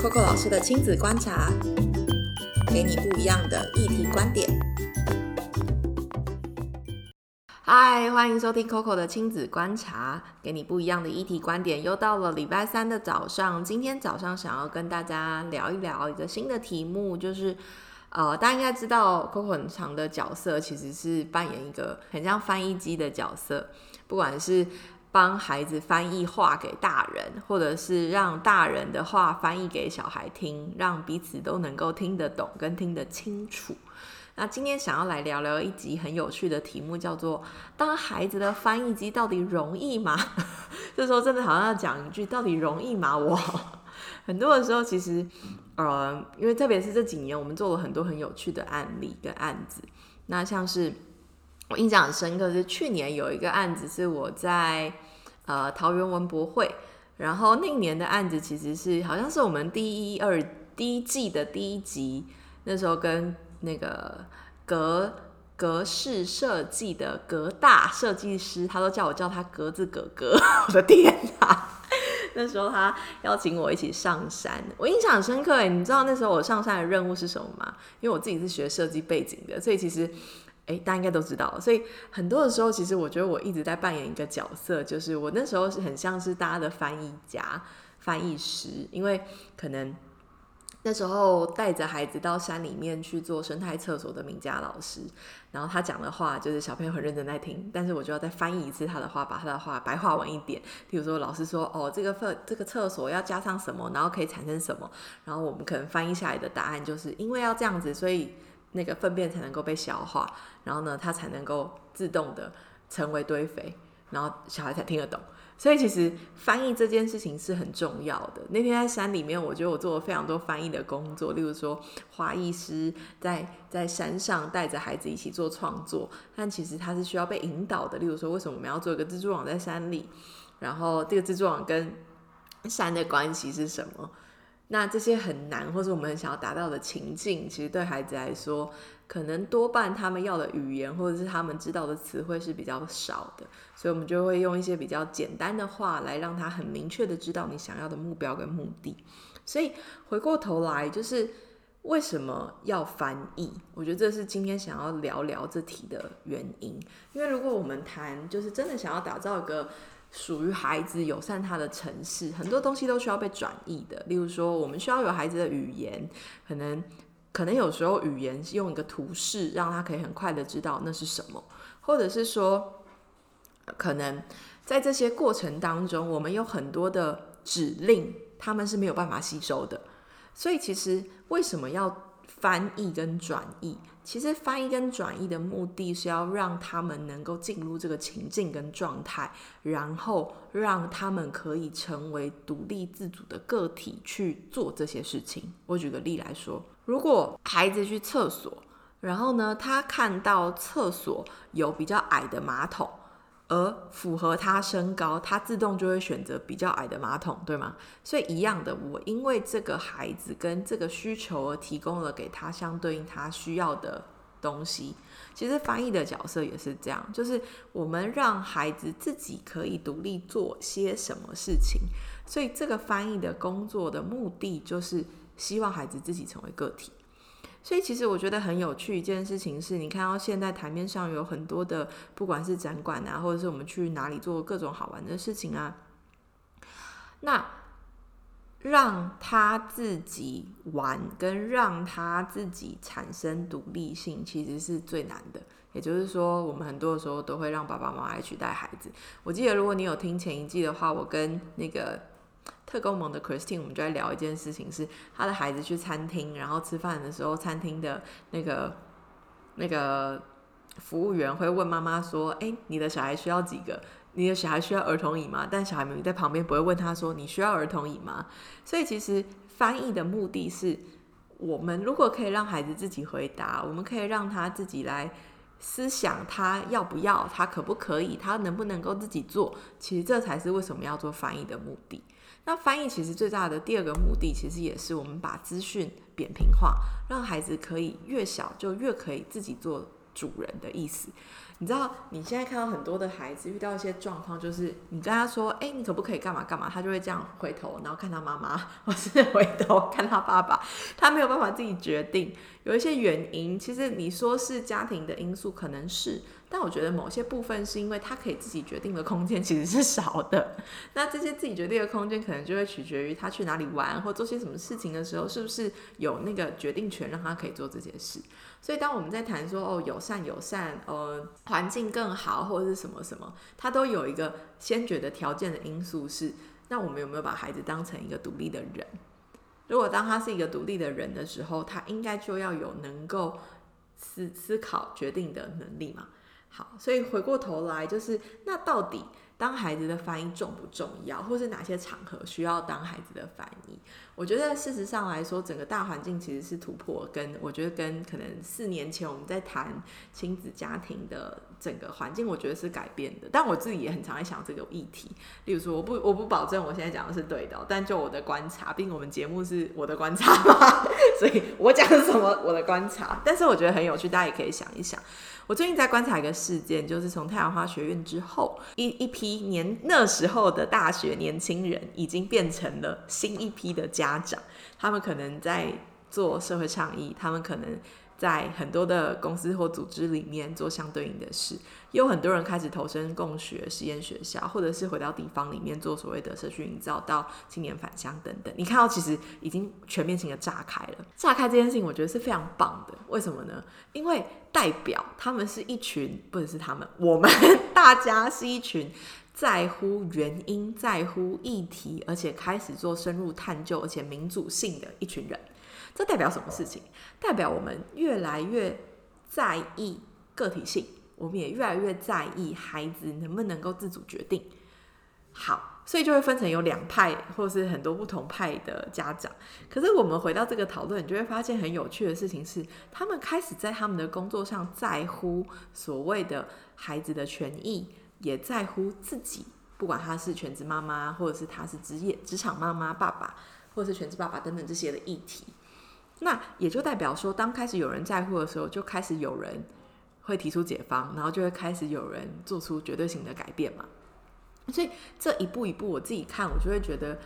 Coco 老师的亲子观察，给你不一样的议题观点。嗨，欢迎收听 Coco 的亲子观察，给你不一样的议题观点。又到了礼拜三的早上，今天早上想要跟大家聊一聊一个新的题目，就是呃，大家应该知道 Coco 很长的角色其实是扮演一个很像翻译机的角色，不管是。帮孩子翻译话给大人，或者是让大人的话翻译给小孩听，让彼此都能够听得懂跟听得清楚。那今天想要来聊聊一集很有趣的题目，叫做“当孩子的翻译机到底容易吗？” 这时候真的好像要讲一句：“到底容易吗？”我很多的时候，其实呃，因为特别是这几年，我们做了很多很有趣的案例跟案子，那像是。我印象很深刻是去年有一个案子是我在呃桃园文博会，然后那年的案子其实是好像是我们第一二第一季的第一集，那时候跟那个格格式设计的格大设计师，他都叫我叫他格子哥哥，我的天哪！那时候他邀请我一起上山，我印象很深刻。你知道那时候我上山的任务是什么吗？因为我自己是学设计背景的，所以其实。哎，大家应该都知道，所以很多的时候，其实我觉得我一直在扮演一个角色，就是我那时候是很像是大家的翻译家、翻译师，因为可能那时候带着孩子到山里面去做生态厕所的名家老师，然后他讲的话就是小朋友很认真在听，但是我就要再翻译一次他的话，把他的话白话文一点。比如说老师说哦，这个厕这个厕所要加上什么，然后可以产生什么，然后我们可能翻译下来的答案就是因为要这样子，所以。那个粪便才能够被消化，然后呢，它才能够自动的成为堆肥，然后小孩才听得懂。所以其实翻译这件事情是很重要的。那天在山里面，我觉得我做了非常多翻译的工作，例如说花艺师在在山上带着孩子一起做创作，但其实他是需要被引导的。例如说，为什么我们要做一个蜘蛛网在山里？然后这个蜘蛛网跟山的关系是什么？那这些很难，或者我们想要达到的情境，其实对孩子来说，可能多半他们要的语言或者是他们知道的词汇是比较少的，所以我们就会用一些比较简单的话来让他很明确的知道你想要的目标跟目的。所以回过头来，就是为什么要翻译？我觉得这是今天想要聊聊这题的原因。因为如果我们谈，就是真的想要打造一个。属于孩子友善他的城市，很多东西都需要被转译的。例如说，我们需要有孩子的语言，可能可能有时候语言用一个图示，让他可以很快的知道那是什么，或者是说，可能在这些过程当中，我们有很多的指令，他们是没有办法吸收的。所以，其实为什么要？翻译跟转译，其实翻译跟转译的目的是要让他们能够进入这个情境跟状态，然后让他们可以成为独立自主的个体去做这些事情。我举个例来说，如果孩子去厕所，然后呢，他看到厕所有比较矮的马桶。而符合他身高，他自动就会选择比较矮的马桶，对吗？所以一样的，我因为这个孩子跟这个需求而提供了给他相对应他需要的东西。其实翻译的角色也是这样，就是我们让孩子自己可以独立做些什么事情。所以这个翻译的工作的目的就是希望孩子自己成为个体。所以其实我觉得很有趣一件事情是，你看到现在台面上有很多的，不管是展馆啊，或者是我们去哪里做各种好玩的事情啊，那让他自己玩跟让他自己产生独立性，其实是最难的。也就是说，我们很多的时候都会让爸爸妈妈来取代孩子。我记得如果你有听前一季的话，我跟那个。特工盟的 Christine，我们就在聊一件事情，是他的孩子去餐厅，然后吃饭的时候，餐厅的那个那个服务员会问妈妈说：“哎，你的小孩需要几个？你的小孩需要儿童椅吗？”但小孩明明在旁边不会问他说：“你需要儿童椅吗？”所以其实翻译的目的是，我们如果可以让孩子自己回答，我们可以让他自己来思想，他要不要，他可不可以，他能不能够自己做。其实这才是为什么要做翻译的目的。那翻译其实最大的第二个目的，其实也是我们把资讯扁平化，让孩子可以越小就越可以自己做主人的意思。你知道，你现在看到很多的孩子遇到一些状况，就是你跟他说：“哎，你可不可以干嘛干嘛？”他就会这样回头，然后看他妈妈，或是回头看他爸爸，他没有办法自己决定。有一些原因，其实你说是家庭的因素，可能是。但我觉得某些部分是因为他可以自己决定的空间其实是少的，那这些自己决定的空间可能就会取决于他去哪里玩或做些什么事情的时候，是不是有那个决定权让他可以做这件事。所以当我们在谈说哦友善友善，呃环境更好或者是什么什么，他都有一个先决的条件的因素是，那我们有没有把孩子当成一个独立的人？如果当他是一个独立的人的时候，他应该就要有能够思思考决定的能力嘛。好，所以回过头来，就是那到底当孩子的发音重不重要，或是哪些场合需要当孩子的翻译？我觉得事实上来说，整个大环境其实是突破，跟我觉得跟可能四年前我们在谈亲子家庭的整个环境，我觉得是改变的。但我自己也很常在想这个议题。例如说，我不我不保证我现在讲的是对的，但就我的观察，毕竟我们节目是我的观察嘛，所以我讲什么我的观察。但是我觉得很有趣，大家也可以想一想。我最近在观察一个事件，就是从太阳花学院之后，一一批年那时候的大学年轻人，已经变成了新一批的家长。他们可能在做社会倡议，他们可能。在很多的公司或组织里面做相对应的事，也有很多人开始投身共学实验学校，或者是回到地方里面做所谓的社区营造，到青年返乡等等。你看到其实已经全面性的炸开了。炸开这件事情，我觉得是非常棒的。为什么呢？因为代表他们是一群，不只是他们，我们大家是一群在乎原因、在乎议题，而且开始做深入探究，而且民主性的一群人。这代表什么事情？代表我们越来越在意个体性，我们也越来越在意孩子能不能够自主决定。好，所以就会分成有两派，或是很多不同派的家长。可是我们回到这个讨论，你就会发现很有趣的事情是，他们开始在他们的工作上在乎所谓的孩子的权益，也在乎自己，不管他是全职妈妈，或者是他是职业职场妈妈、爸爸，或者是全职爸爸等等这些的议题。那也就代表说，当开始有人在乎的时候，就开始有人会提出解方，然后就会开始有人做出绝对性的改变嘛。所以这一步一步，我自己看，我就会觉得。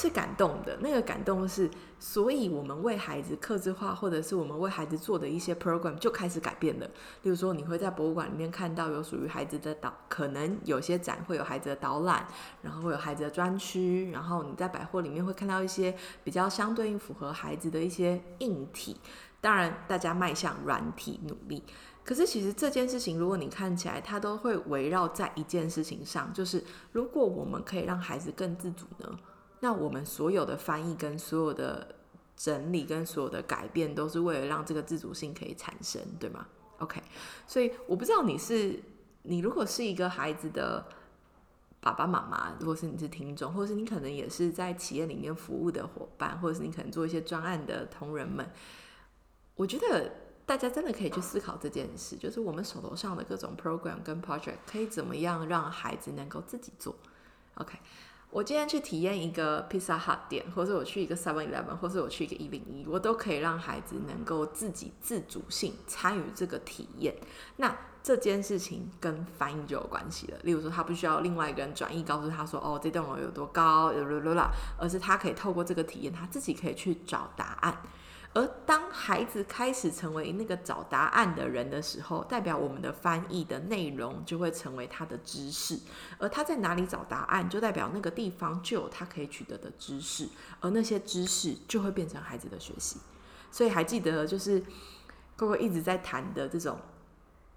是感动的，那个感动是，所以我们为孩子克制化，或者是我们为孩子做的一些 program 就开始改变了。例如说，你会在博物馆里面看到有属于孩子的导，可能有些展会有孩子的导览，然后会有孩子的专区，然后你在百货里面会看到一些比较相对应符合孩子的一些硬体。当然，大家迈向软体努力，可是其实这件事情，如果你看起来，它都会围绕在一件事情上，就是如果我们可以让孩子更自主呢？那我们所有的翻译跟所有的整理跟所有的改变，都是为了让这个自主性可以产生，对吗？OK，所以我不知道你是你如果是一个孩子的爸爸妈妈，如果是你是听众，或者是你可能也是在企业里面服务的伙伴，或者是你可能做一些专案的同仁们，我觉得大家真的可以去思考这件事，就是我们手头上的各种 program 跟 project 可以怎么样让孩子能够自己做，OK。我今天去体验一个 Pizza Hut 店，或者我去一个 Seven Eleven，或者我去一个一零一，我都可以让孩子能够自己自主性参与这个体验。那这件事情跟翻译就有关系了。例如说，他不需要另外一个人转译告诉他说：“哦，这栋楼有多高，啦啦啦”，而是他可以透过这个体验，他自己可以去找答案。而当孩子开始成为那个找答案的人的时候，代表我们的翻译的内容就会成为他的知识。而他在哪里找答案，就代表那个地方就有他可以取得的知识。而那些知识就会变成孩子的学习。所以还记得，就是哥哥一直在谈的这种。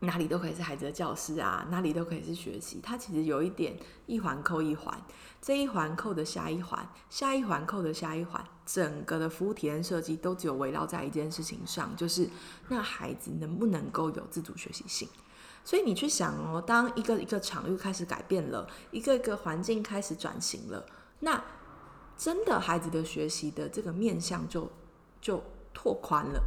哪里都可以是孩子的教室啊，哪里都可以是学习。它其实有一点一环扣一环，这一环扣的下一环，下一环扣的下一环，整个的服务体验设计都只有围绕在一件事情上，就是那孩子能不能够有自主学习性。所以你去想哦，当一个一个场域开始改变了，一个一个环境开始转型了，那真的孩子的学习的这个面向就就拓宽了。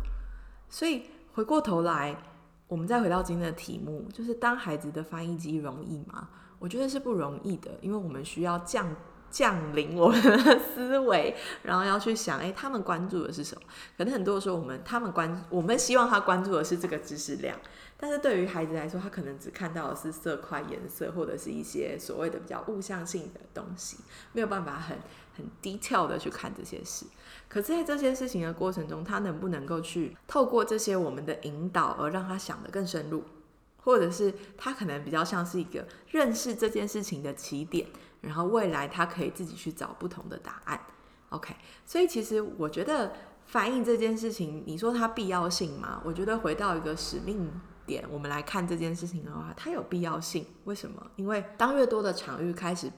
所以回过头来。我们再回到今天的题目，就是当孩子的翻译机容易吗？我觉得是不容易的，因为我们需要降降临我们的思维，然后要去想，哎，他们关注的是什么？可能很多时候，我们他们关，我们希望他关注的是这个知识量，但是对于孩子来说，他可能只看到的是色块、颜色，或者是一些所谓的比较物象性的东西，没有办法很很低调的去看这些事。可是，在这些事情的过程中，他能不能够去透过这些我们的引导，而让他想得更深入，或者是他可能比较像是一个认识这件事情的起点。然后未来他可以自己去找不同的答案，OK。所以其实我觉得翻译这件事情，你说它必要性吗？我觉得回到一个使命点，我们来看这件事情的话，它有必要性。为什么？因为当越多的场域开始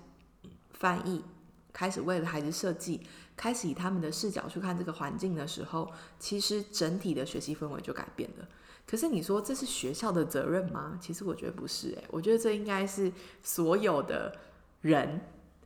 翻译，开始为了孩子设计，开始以他们的视角去看这个环境的时候，其实整体的学习氛围就改变了。可是你说这是学校的责任吗？其实我觉得不是，诶，我觉得这应该是所有的。人，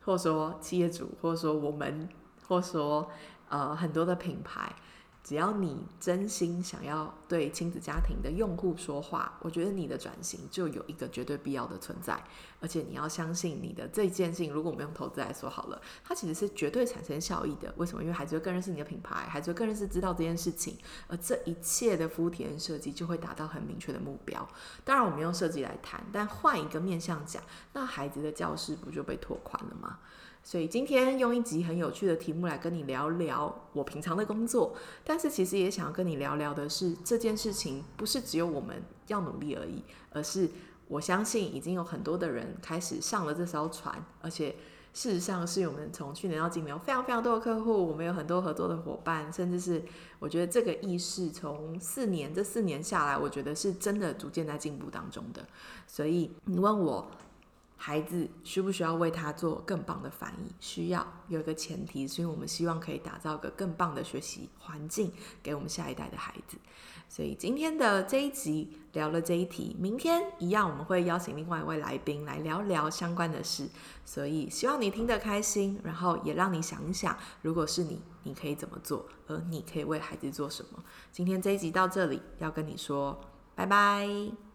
或者说企业主，或者说我们，或者说呃很多的品牌，只要你真心想要对亲子家庭的用户说话，我觉得你的转型就有一个绝对必要的存在。而且你要相信你的这件事情，如果我们用投资来说好了，它其实是绝对产生效益的。为什么？因为孩子会更认识你的品牌，孩子会更认识知道这件事情，而这一切的服务体验设计就会达到很明确的目标。当然，我们用设计来谈，但换一个面向讲，那孩子的教室不就被拓宽了吗？所以今天用一集很有趣的题目来跟你聊聊我平常的工作，但是其实也想要跟你聊聊的是这件事情不是只有我们要努力而已，而是。我相信已经有很多的人开始上了这艘船，而且事实上是我们从去年到今年有非常非常多的客户，我们有很多合作的伙伴，甚至是我觉得这个意识从四年这四年下来，我觉得是真的逐渐在进步当中的。所以你问我孩子需不需要为他做更棒的翻译？需要，有一个前提，是因为我们希望可以打造个更棒的学习环境给我们下一代的孩子。所以今天的这一集聊了这一题，明天一样我们会邀请另外一位来宾来聊聊相关的事。所以希望你听得开心，然后也让你想一想，如果是你，你可以怎么做，而你可以为孩子做什么。今天这一集到这里，要跟你说拜拜。